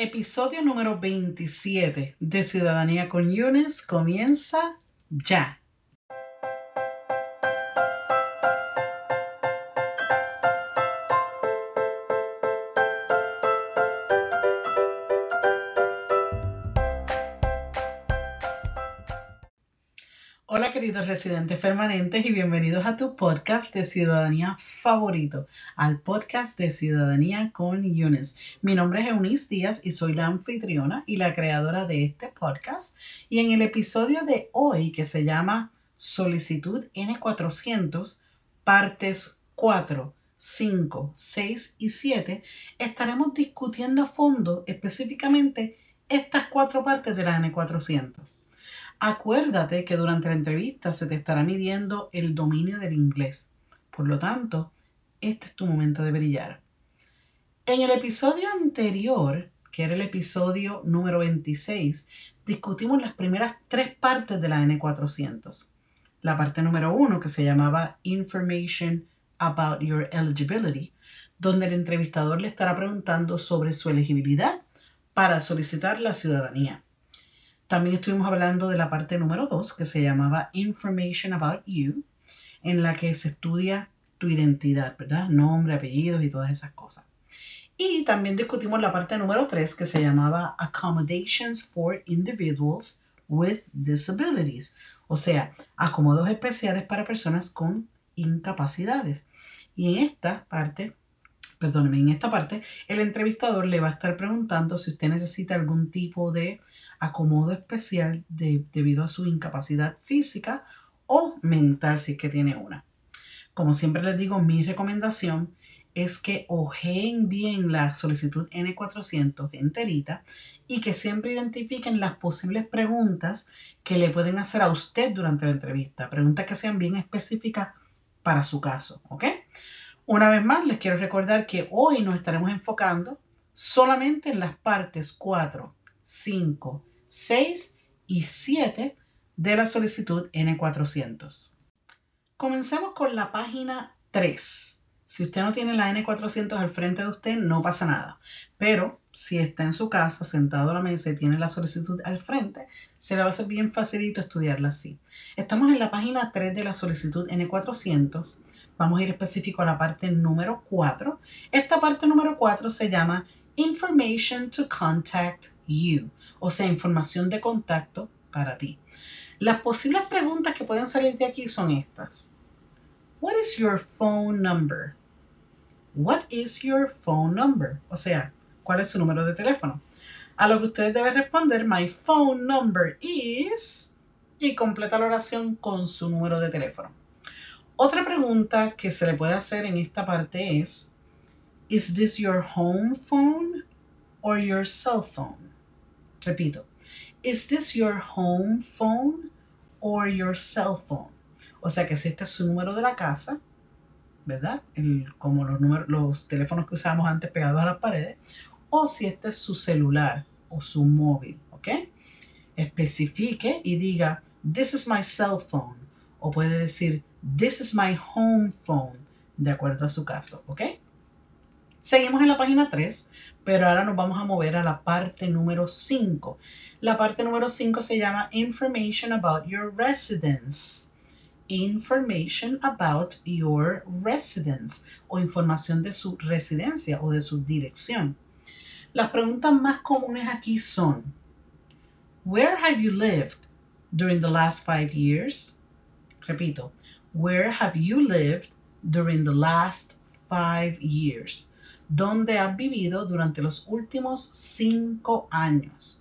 Episodio número 27 de Ciudadanía con Yunes comienza ya. Queridos residentes permanentes y bienvenidos a tu podcast de ciudadanía favorito, al podcast de ciudadanía con Yunes. Mi nombre es Eunice Díaz y soy la anfitriona y la creadora de este podcast. Y en el episodio de hoy que se llama Solicitud N400, partes 4, 5, 6 y 7, estaremos discutiendo a fondo específicamente estas cuatro partes de la N400. Acuérdate que durante la entrevista se te estará midiendo el dominio del inglés. Por lo tanto, este es tu momento de brillar. En el episodio anterior, que era el episodio número 26, discutimos las primeras tres partes de la N400. La parte número uno, que se llamaba Information about Your Eligibility, donde el entrevistador le estará preguntando sobre su elegibilidad para solicitar la ciudadanía. También estuvimos hablando de la parte número 2 que se llamaba Information About You, en la que se estudia tu identidad, ¿verdad? Nombre, apellidos y todas esas cosas. Y también discutimos la parte número 3 que se llamaba Accommodations for Individuals with Disabilities, o sea, acomodos especiales para personas con incapacidades. Y en esta parte perdóneme, en esta parte, el entrevistador le va a estar preguntando si usted necesita algún tipo de acomodo especial debido a su incapacidad física o mental si es que tiene una. Como siempre les digo, mi recomendación es que ojeen bien la solicitud N400 enterita y que siempre identifiquen las posibles preguntas que le pueden hacer a usted durante la entrevista. Preguntas que sean bien específicas para su caso, ¿ok? Una vez más, les quiero recordar que hoy nos estaremos enfocando solamente en las partes 4, 5, 6 y 7 de la solicitud N400. Comencemos con la página 3. Si usted no tiene la N400 al frente de usted, no pasa nada. Pero si está en su casa, sentado a la mesa y tiene la solicitud al frente, se le va a ser bien facilito estudiarla así. Estamos en la página 3 de la solicitud N400 Vamos a ir específico a la parte número 4. Esta parte número 4 se llama Information to Contact You, o sea, información de contacto para ti. Las posibles preguntas que pueden salir de aquí son estas. What is your phone number? What is your phone number? O sea, ¿cuál es su número de teléfono? A lo que ustedes deben responder, my phone number is y completa la oración con su número de teléfono. Otra pregunta que se le puede hacer en esta parte es, ¿Is this your home phone or your cell phone? Repito, ¿Is this your home phone or your cell phone? O sea que si este es su número de la casa, ¿verdad? como los, números, los teléfonos que usábamos antes pegados a las paredes, o si este es su celular o su móvil, ¿ok? Especifique y diga, this is my cell phone. O puede decir, This is my home phone, de acuerdo a su caso, ¿ok? Seguimos en la página 3, pero ahora nos vamos a mover a la parte número 5. La parte número 5 se llama Information about your residence. Information about your residence o información de su residencia o de su dirección. Las preguntas más comunes aquí son, Where have you lived during the last five years? Repito, Where have you lived during the last five years? ¿Dónde has vivido durante los últimos cinco años?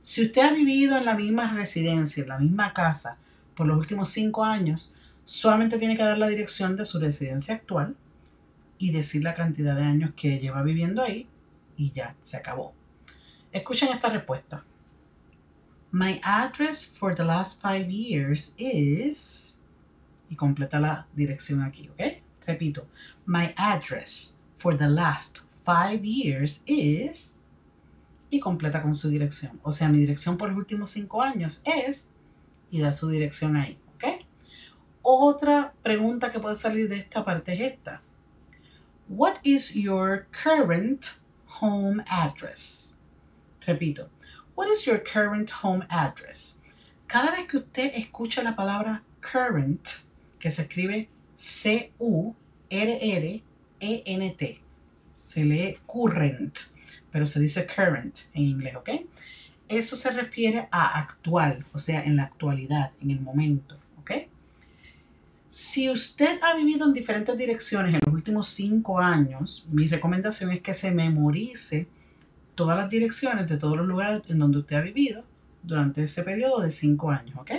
Si usted ha vivido en la misma residencia, en la misma casa, por los últimos cinco años, solamente tiene que dar la dirección de su residencia actual y decir la cantidad de años que lleva viviendo ahí y ya, se acabó. Escuchen esta respuesta. My address for the last five years is y completa la dirección aquí, ¿ok? Repito, my address for the last five years is y completa con su dirección. O sea, mi dirección por los últimos cinco años es y da su dirección ahí, ¿ok? Otra pregunta que puede salir de esta parte es esta. What is your current home address? Repito, what is your current home address? Cada vez que usted escucha la palabra current, que se escribe C-U-R-R-E-N-T, se lee current, pero se dice current en inglés, ¿ok? Eso se refiere a actual, o sea, en la actualidad, en el momento, ¿ok? Si usted ha vivido en diferentes direcciones en los últimos cinco años, mi recomendación es que se memorice todas las direcciones de todos los lugares en donde usted ha vivido durante ese periodo de cinco años, ¿ok?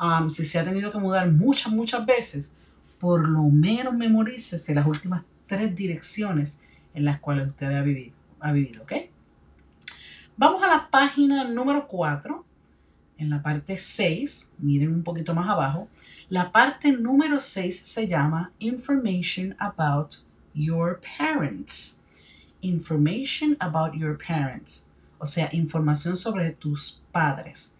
Um, si se ha tenido que mudar muchas, muchas veces, por lo menos memorícese las últimas tres direcciones en las cuales usted ha vivido, ha vivido ¿ok? Vamos a la página número 4, en la parte 6, miren un poquito más abajo. La parte número 6 se llama Information About Your Parents. Information about your parents. O sea, información sobre tus padres.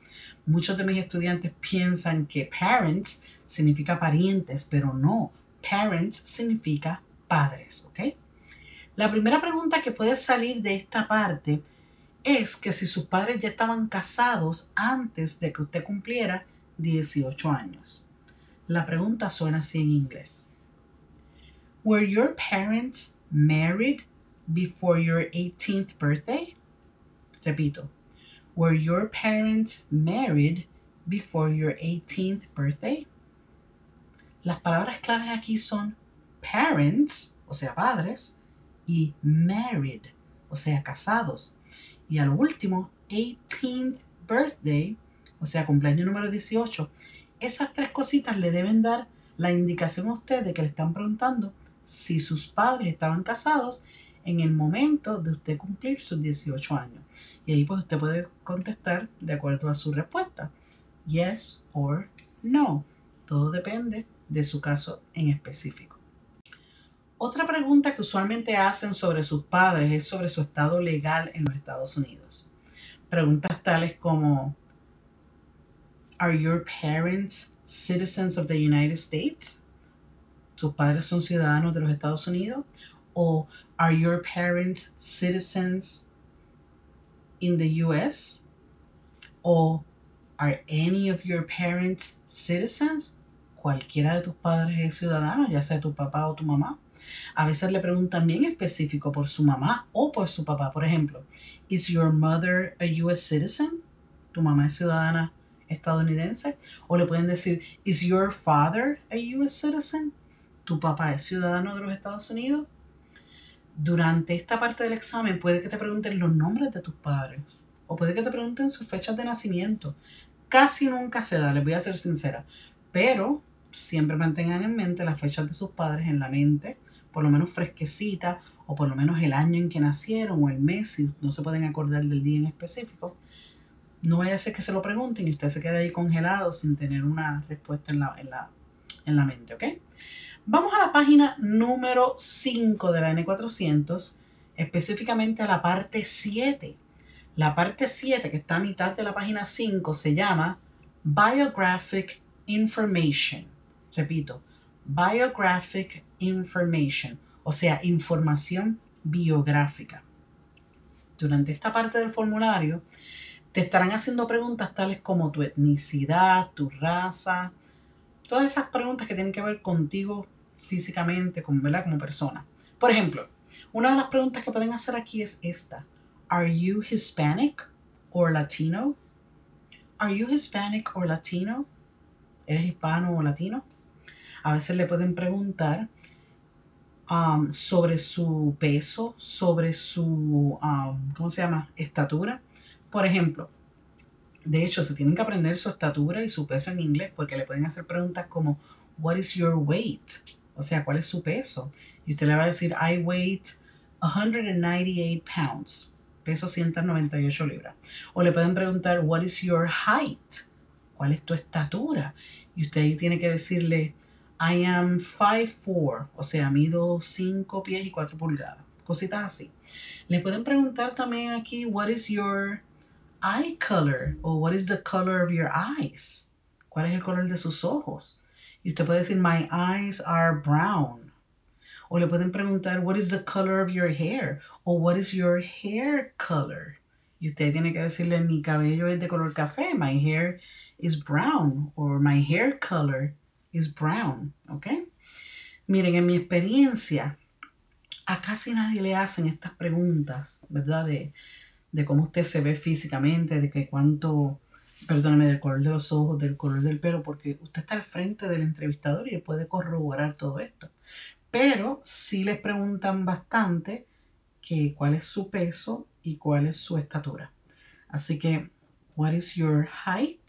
Muchos de mis estudiantes piensan que parents significa parientes, pero no. Parents significa padres, ¿ok? La primera pregunta que puede salir de esta parte es que si sus padres ya estaban casados antes de que usted cumpliera 18 años. La pregunta suena así en inglés. Were your parents married before your 18th birthday? Repito. Were your parents married before your 18th birthday? Las palabras claves aquí son parents, o sea, padres, y married, o sea, casados. Y al último, 18th birthday, o sea, cumpleaños número 18. Esas tres cositas le deben dar la indicación a usted de que le están preguntando si sus padres estaban casados en el momento de usted cumplir sus 18 años. Y ahí pues usted puede contestar de acuerdo a su respuesta. Yes or no. Todo depende de su caso en específico. Otra pregunta que usualmente hacen sobre sus padres es sobre su estado legal en los Estados Unidos. Preguntas tales como, ¿Are your parents citizens of the United States? ¿Tus padres son ciudadanos de los Estados Unidos? ¿O Are your parents citizens in the US? ¿O Are any of your parents citizens? Cualquiera de tus padres es ciudadano, ya sea tu papá o tu mamá. A veces le preguntan bien específico por su mamá o por su papá. Por ejemplo, ¿Is your mother a US citizen? ¿Tu mamá es ciudadana estadounidense? O le pueden decir, ¿Is your father a US citizen? ¿Tu papá es ciudadano de los Estados Unidos? Durante esta parte del examen puede que te pregunten los nombres de tus padres o puede que te pregunten sus fechas de nacimiento. Casi nunca se da, les voy a ser sincera, pero siempre mantengan en mente las fechas de sus padres en la mente por lo menos fresquecita, o por lo menos el año en que nacieron, o el mes, si no se pueden acordar del día en específico. No vaya a ser que se lo pregunten y usted se quede ahí congelado sin tener una respuesta en la, en la, en la mente, ¿ok? Vamos a la página número 5 de la N400, específicamente a la parte 7. La parte 7, que está a mitad de la página 5, se llama Biographic Information. Repito, Biographic Information, o sea, información biográfica. Durante esta parte del formulario te estarán haciendo preguntas tales como tu etnicidad, tu raza, todas esas preguntas que tienen que ver contigo físicamente, como, como persona. Por ejemplo, una de las preguntas que pueden hacer aquí es esta. Are you Hispanic or Latino? Are you Hispanic or Latino? ¿Eres hispano o latino? A veces le pueden preguntar um, sobre su peso, sobre su, um, ¿cómo se llama? Estatura. Por ejemplo, de hecho, se tienen que aprender su estatura y su peso en inglés porque le pueden hacer preguntas como, What is your weight? O sea, ¿cuál es su peso? Y usted le va a decir, I weight 198 pounds. Peso 198 libras. O le pueden preguntar, What is your height? ¿Cuál es tu estatura? Y usted tiene que decirle, I am 5'4", o sea, mido 5 pies y 4 pulgadas. Cositas así. Le pueden preguntar también aquí, what is your eye color? O what is the color of your eyes? ¿Cuál es el color de sus ojos? Y usted puede decir, my eyes are brown. O le pueden preguntar, what is the color of your hair? O what is your hair color? y usted tiene que decirle mi cabello es de color café, my hair is brown, or my hair color is brown, ¿ok? Miren, en mi experiencia, a casi nadie le hacen estas preguntas, ¿verdad? De cómo usted se ve físicamente, de que cuánto, perdóname, del color de los ojos, del color del pelo, porque usted está al frente del entrevistador y puede corroborar todo esto. Pero sí les preguntan bastante que cuál es su peso y cuál es su estatura. Así que, what is your height?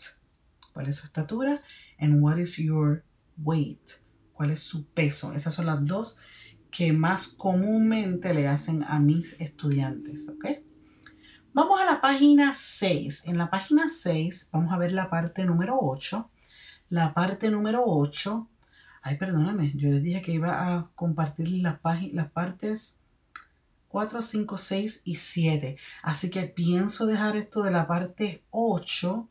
¿Cuál es su estatura? And what is your weight? ¿Cuál es su peso? Esas son las dos que más comúnmente le hacen a mis estudiantes, ¿ok? Vamos a la página 6. En la página 6 vamos a ver la parte número 8. La parte número 8. Ay, perdóname, yo les dije que iba a compartir las, las partes 4, 5, 6 y 7. Así que pienso dejar esto de la parte 8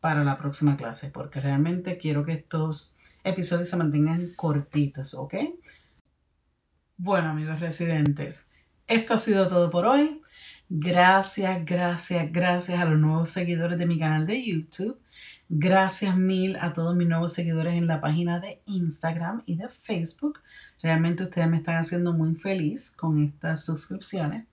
para la próxima clase, porque realmente quiero que estos episodios se mantengan cortitos, ¿ok? Bueno, amigos residentes, esto ha sido todo por hoy. Gracias, gracias, gracias a los nuevos seguidores de mi canal de YouTube. Gracias mil a todos mis nuevos seguidores en la página de Instagram y de Facebook. Realmente ustedes me están haciendo muy feliz con estas suscripciones.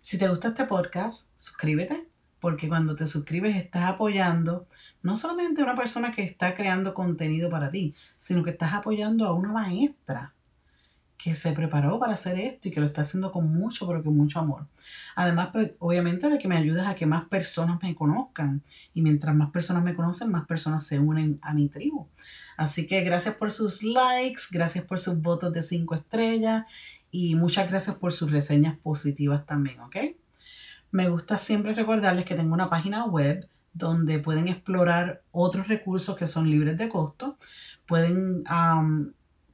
Si te gusta este podcast, suscríbete, porque cuando te suscribes estás apoyando no solamente a una persona que está creando contenido para ti, sino que estás apoyando a una maestra que se preparó para hacer esto y que lo está haciendo con mucho, pero con mucho amor. Además, pues, obviamente, de que me ayudas a que más personas me conozcan. Y mientras más personas me conocen, más personas se unen a mi tribu. Así que gracias por sus likes, gracias por sus votos de 5 estrellas y muchas gracias por sus reseñas positivas también, ¿ok? Me gusta siempre recordarles que tengo una página web donde pueden explorar otros recursos que son libres de costo. Pueden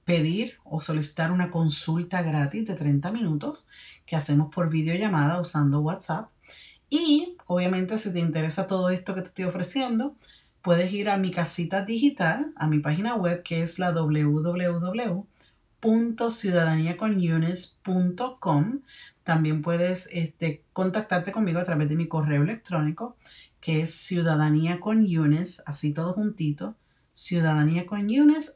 pedir o solicitar una consulta gratis de 30 minutos que hacemos por videollamada usando WhatsApp. Y obviamente si te interesa todo esto que te estoy ofreciendo, puedes ir a mi casita digital, a mi página web que es la www.ciudadaniaconunes.com. También puedes este, contactarte conmigo a través de mi correo electrónico que es ciudadanía con así todo juntito, ciudadanía con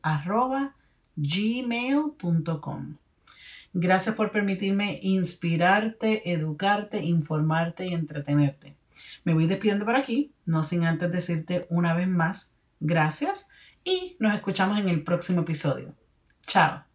arroba gmail.com. Gracias por permitirme inspirarte, educarte, informarte y entretenerte. Me voy despidiendo por aquí, no sin antes decirte una vez más gracias y nos escuchamos en el próximo episodio. Chao.